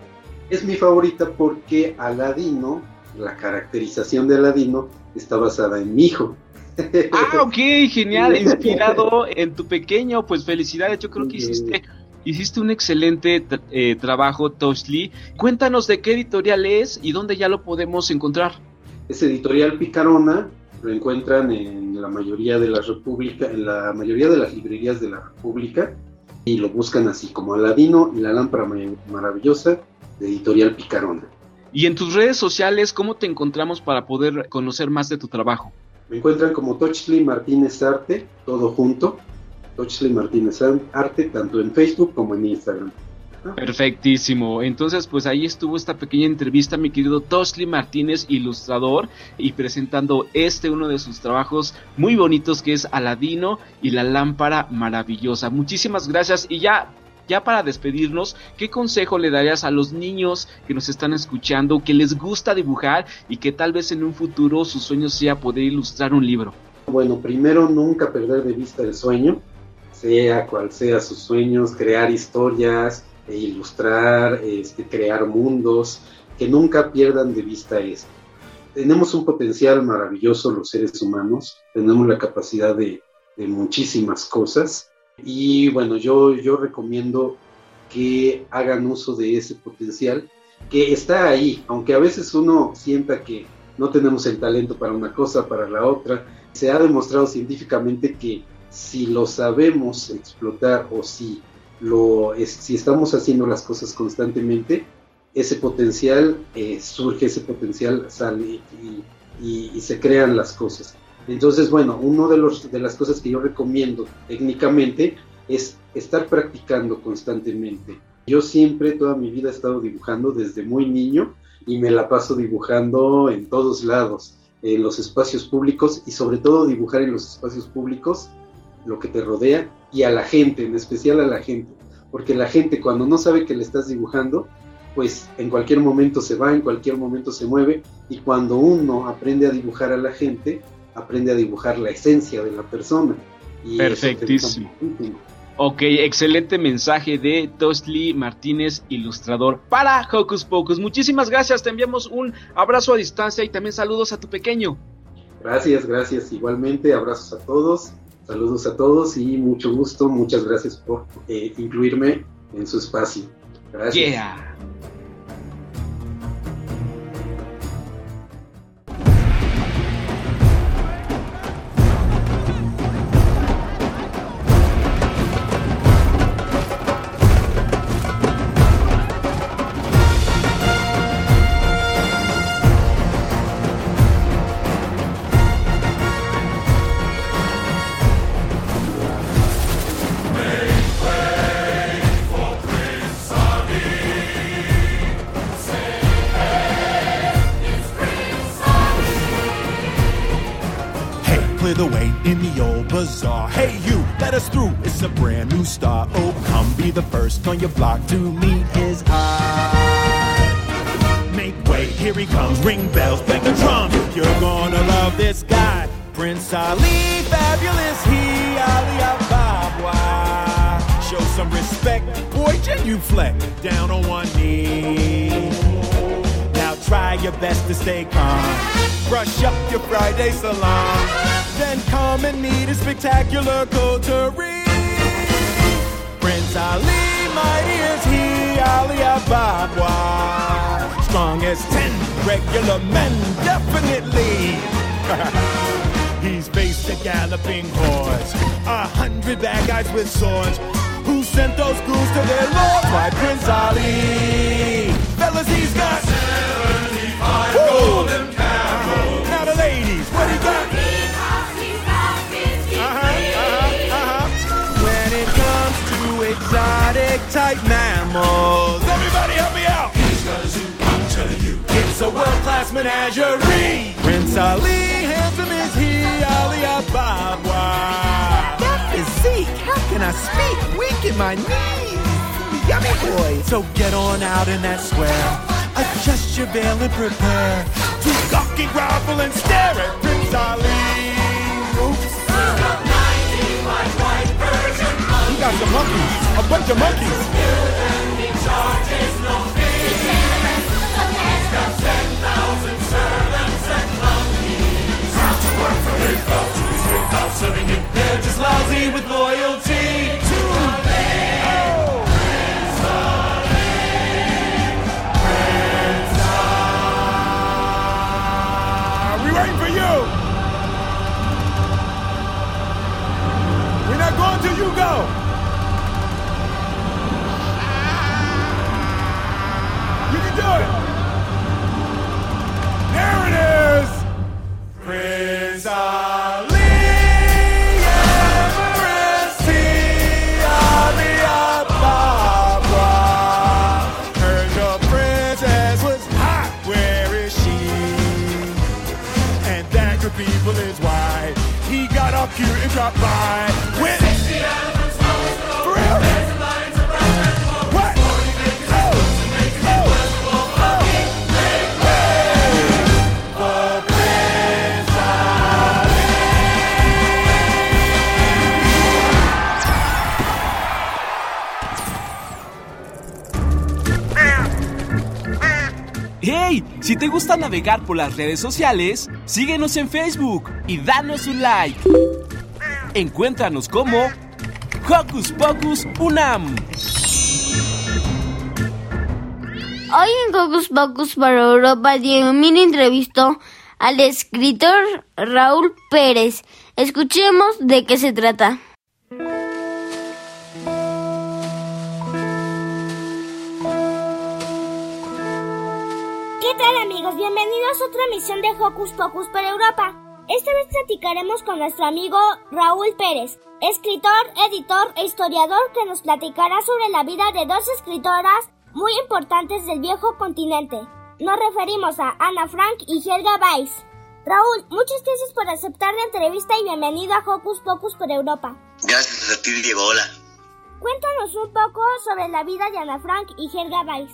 es mi favorita porque Aladino, la caracterización de Aladino, está basada en mi hijo. Ah, ok, genial, inspirado en tu pequeño, pues felicidades, yo creo que hiciste, hiciste un excelente eh, trabajo, Toshli. Cuéntanos de qué editorial es y dónde ya lo podemos encontrar. Es editorial Picarona, lo encuentran en la mayoría de las república, en la mayoría de las librerías de la República y lo buscan así como Aladino y la lámpara ma- maravillosa de editorial Picarona. Y en tus redes sociales, ¿cómo te encontramos para poder conocer más de tu trabajo? Me encuentran como Tochli Martínez Arte, todo junto. Tochli Martínez Arte, tanto en Facebook como en Instagram. Perfectísimo. Entonces, pues ahí estuvo esta pequeña entrevista, mi querido Tosli Martínez, ilustrador, y presentando este uno de sus trabajos muy bonitos que es Aladino y la lámpara maravillosa. Muchísimas gracias y ya ya para despedirnos, ¿qué consejo le darías a los niños que nos están escuchando, que les gusta dibujar y que tal vez en un futuro su sueño sea poder ilustrar un libro? Bueno, primero nunca perder de vista el sueño, sea cual sea sus sueños, crear historias, e ilustrar, este, crear mundos, que nunca pierdan de vista esto. Tenemos un potencial maravilloso los seres humanos, tenemos la capacidad de, de muchísimas cosas y bueno, yo, yo recomiendo que hagan uso de ese potencial que está ahí, aunque a veces uno sienta que no tenemos el talento para una cosa, para la otra, se ha demostrado científicamente que si lo sabemos explotar o si, lo, si estamos haciendo las cosas constantemente, ese potencial eh, surge, ese potencial sale y, se crean las cosas. Entonces, bueno, una de, de las cosas que yo recomiendo técnicamente es estar practicando constantemente. Yo siempre, toda mi vida he estado dibujando desde muy niño y me la paso dibujando en todos lados, en los espacios públicos y sobre todo dibujar en los espacios públicos lo que te rodea y a la gente, en especial a la gente, porque la gente cuando no sabe que le estás dibujando, pues en cualquier momento se va, en cualquier momento se mueve y cuando uno aprende a dibujar a la gente, aprende a dibujar la esencia de la persona. Y Perfectísimo. Ok, excelente mensaje de Tosli Martínez, ilustrador para Hocus Pocus. Muchísimas gracias, te enviamos un abrazo a distancia y también saludos a tu pequeño. Gracias, gracias. Igualmente, abrazos a todos, saludos a todos y mucho gusto. Muchas gracias por eh, incluirme en su espacio. Gracias. Yeah. On your block to meet his eye. Make way, here he comes. Ring bells, bang the drum. You're gonna love this guy. Prince Ali, fabulous he, Ali Ababa. Show some respect, boy, genuflect down on one knee. Now try your best to stay calm. Brush up your Friday salon. Then come and meet a spectacular coterie. Prince Ali, mighty is he, Ali Ababa. Strong as ten regular men, definitely. He's faced a galloping horse, a hundred bad guys with swords. Who sent those goons to their lord? Why, Prince Ali. Fellas, he's got 75 Woo! golden cattle. Now the ladies, what he got? lactate mammals. Everybody help me out! He's got a zoo, I'm telling you. It's a world-class menagerie. Prince Ali, handsome is he, Ali Ababa. That is physique, how can I speak? Weak in my knees. Yummy boy. So get on out in that square. Adjust your veil and prepare to cock and grovel and stare at Prince Ali. Got some monkeys, a bunch of monkeys. Serving him, they're just lousy with loyalty to. We waiting for you. We're not going till you go. Do it. There it is. Princess was hot. Where is she? And that good people is why he got up here and dropped by. With Si te gusta navegar por las redes sociales, síguenos en Facebook y danos un like. Encuéntranos como Hocus Pocus Unam. Hoy en Hocus Pocus para Europa, Diego entrevistó al escritor Raúl Pérez. Escuchemos de qué se trata. ¿Qué tal amigos? Bienvenidos a otra emisión de Hocus Pocus para Europa. Esta vez platicaremos con nuestro amigo Raúl Pérez, escritor, editor e historiador que nos platicará sobre la vida de dos escritoras muy importantes del viejo continente. Nos referimos a Ana Frank y Helga Weiss. Raúl, muchas gracias por aceptar la entrevista y bienvenido a Hocus Pocus por Europa. Gracias a ti, Diego. Hola. Cuéntanos un poco sobre la vida de Ana Frank y Helga Weiss.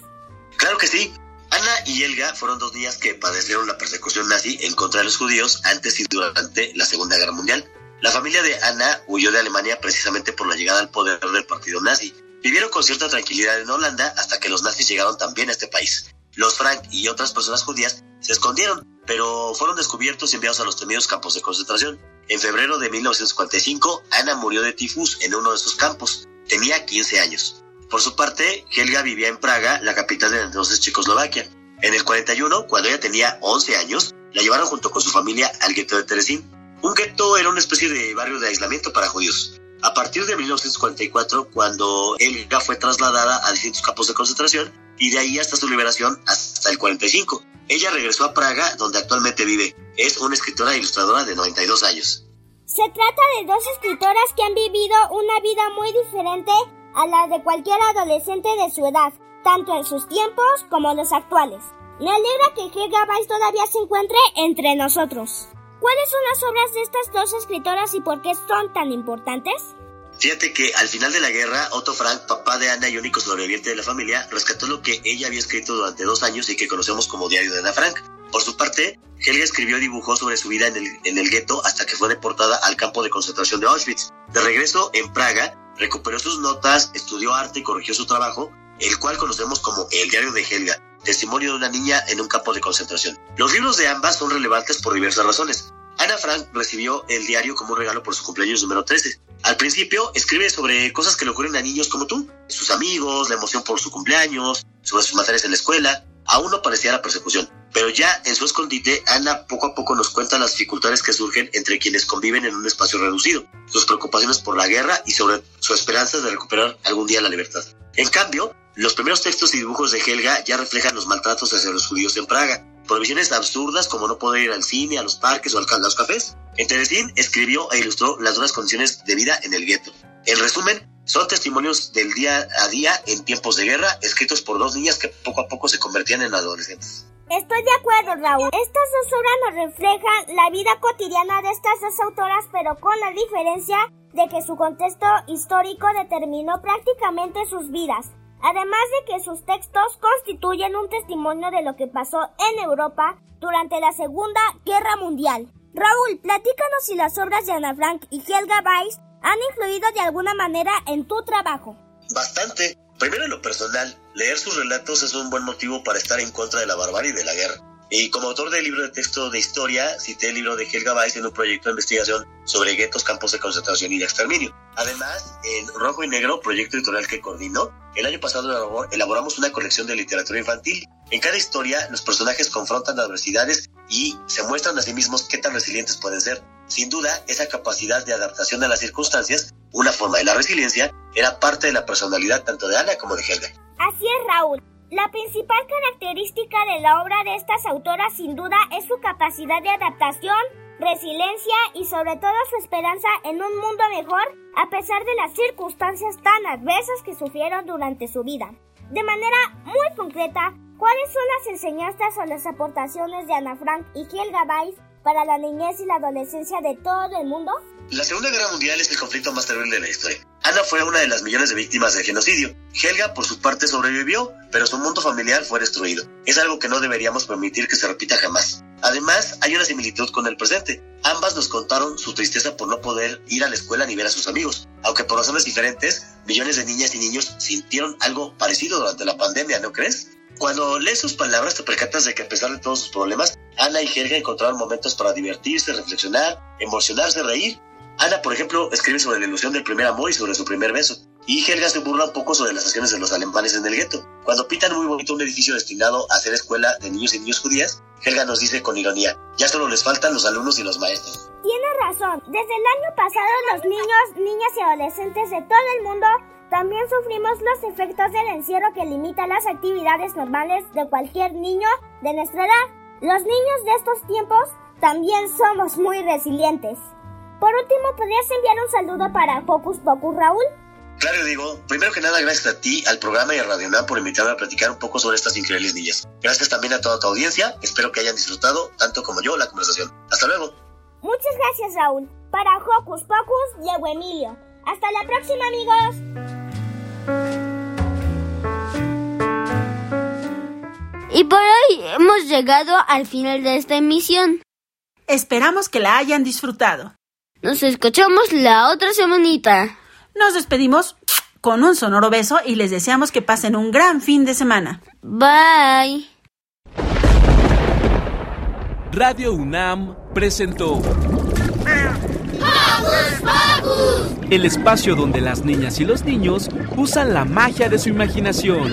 Claro que sí. Ana y Helga fueron dos niñas que padecieron la persecución nazi en contra de los judíos antes y durante la Segunda Guerra Mundial. La familia de Ana huyó de Alemania precisamente por la llegada al poder del partido nazi. Vivieron con cierta tranquilidad en Holanda hasta que los nazis llegaron también a este país. Los Frank y otras personas judías se escondieron, pero fueron descubiertos y enviados a los temidos campos de concentración. En febrero de 1945, Ana murió de tifus en uno de esos campos. Tenía 15 años. Por su parte, Helga vivía en Praga, la capital de entonces Checoslovaquia. En el 41, cuando ella tenía 11 años, la llevaron junto con su familia al gueto de Terezín. Un gueto era una especie de barrio de aislamiento para judíos. A partir de 1944, cuando Helga fue trasladada a distintos campos de concentración, y de ahí hasta su liberación hasta el 45. Ella regresó a Praga, donde actualmente vive. Es una escritora e ilustradora de 92 años. Se trata de dos escritoras que han vivido una vida muy diferente a la de cualquier adolescente de su edad, tanto en sus tiempos como los actuales. Me alegra que Helga Weiss todavía se encuentre entre nosotros. ¿Cuáles son las obras de estas dos escritoras y por qué son tan importantes? Fíjate que al final de la guerra, Otto Frank, papá de Ana y único sobreviviente de la familia, rescató lo que ella había escrito durante dos años y que conocemos como Diario de Ana Frank. Por su parte, Helga escribió y dibujó sobre su vida en el, en el gueto hasta que fue deportada al campo de concentración de Auschwitz. De regreso en Praga, recuperó sus notas, estudió arte y corrigió su trabajo, el cual conocemos como El Diario de Helga, testimonio de una niña en un campo de concentración. Los libros de ambas son relevantes por diversas razones. Ana Frank recibió el diario como un regalo por su cumpleaños número 13. Al principio escribe sobre cosas que le ocurren a niños como tú, sus amigos, la emoción por su cumpleaños, sobre sus materias en la escuela. Aún no parecía la persecución, pero ya en su escondite, Ana poco a poco nos cuenta las dificultades que surgen entre quienes conviven en un espacio reducido, sus preocupaciones por la guerra y sobre su esperanza de recuperar algún día la libertad. En cambio, los primeros textos y dibujos de Helga ya reflejan los maltratos hacia los judíos en Praga, prohibiciones absurdas como no poder ir al cine, a los parques o a los cafés. En Terezín escribió e ilustró las duras condiciones de vida en el gueto. En resumen, son testimonios del día a día en tiempos de guerra, escritos por dos niñas que poco a poco se convertían en adolescentes. Estoy de acuerdo, Raúl. Estas dos obras nos reflejan la vida cotidiana de estas dos autoras, pero con la diferencia de que su contexto histórico determinó prácticamente sus vidas. Además de que sus textos constituyen un testimonio de lo que pasó en Europa durante la Segunda Guerra Mundial. Raúl, platícanos si las obras de Ana Frank y Helga Weiss han influido de alguna manera en tu trabajo. Bastante. Primero en lo personal, leer sus relatos es un buen motivo para estar en contra de la barbarie y de la guerra. Y como autor del libro de texto de historia, cité el libro de Helga Weiss en un proyecto de investigación sobre guetos, campos de concentración y de exterminio. Además, en Rojo y Negro, proyecto editorial que coordinó, el año pasado elaboramos una colección de literatura infantil. En cada historia, los personajes confrontan adversidades y se muestran a sí mismos qué tan resilientes pueden ser. Sin duda, esa capacidad de adaptación a las circunstancias, una forma de la resiliencia, era parte de la personalidad tanto de Ana como de Helga. Así es, Raúl. La principal característica de la obra de estas autoras sin duda es su capacidad de adaptación, resiliencia y sobre todo su esperanza en un mundo mejor a pesar de las circunstancias tan adversas que sufrieron durante su vida. De manera muy concreta, ¿cuáles son las enseñanzas o las aportaciones de Ana Frank y Helga Weiss para la niñez y la adolescencia de todo el mundo? La Segunda Guerra Mundial es el conflicto más terrible de la historia. Ana fue una de las millones de víctimas del genocidio. Helga, por su parte, sobrevivió, pero su mundo familiar fue destruido. Es algo que no deberíamos permitir que se repita jamás. Además, hay una similitud con el presente. Ambas nos contaron su tristeza por no poder ir a la escuela ni ver a sus amigos. Aunque por razones diferentes, millones de niñas y niños sintieron algo parecido durante la pandemia, ¿no crees? Cuando lees sus palabras te percatas de que a pesar de todos sus problemas, Ana y Helga encontraron momentos para divertirse, reflexionar, emocionarse, reír Ana, por ejemplo, escribe sobre la ilusión del primer amor y sobre su primer beso. Y Helga se burla un poco sobre las acciones de los alemanes en el gueto. Cuando pitan muy bonito un edificio destinado a ser escuela de niños y niñas judías, Helga nos dice con ironía, ya solo les faltan los alumnos y los maestros. Tiene razón, desde el año pasado los niños, niñas y adolescentes de todo el mundo también sufrimos los efectos del encierro que limita las actividades normales de cualquier niño de nuestra edad. Los niños de estos tiempos también somos muy resilientes. Por último, ¿podrías enviar un saludo para Focus Pocus, Raúl? Claro, digo, primero que nada, gracias a ti, al programa y a Radio Nam por invitarme a platicar un poco sobre estas increíbles niñas. Gracias también a toda tu audiencia, espero que hayan disfrutado, tanto como yo, la conversación. Hasta luego. Muchas gracias, Raúl. Para Hocus Pocus, Diego Emilio. Hasta la próxima, amigos. Y por hoy hemos llegado al final de esta emisión. Esperamos que la hayan disfrutado. Nos escuchamos la otra semanita. Nos despedimos con un sonoro beso y les deseamos que pasen un gran fin de semana. Bye. Radio UNAM presentó el espacio donde las niñas y los niños usan la magia de su imaginación.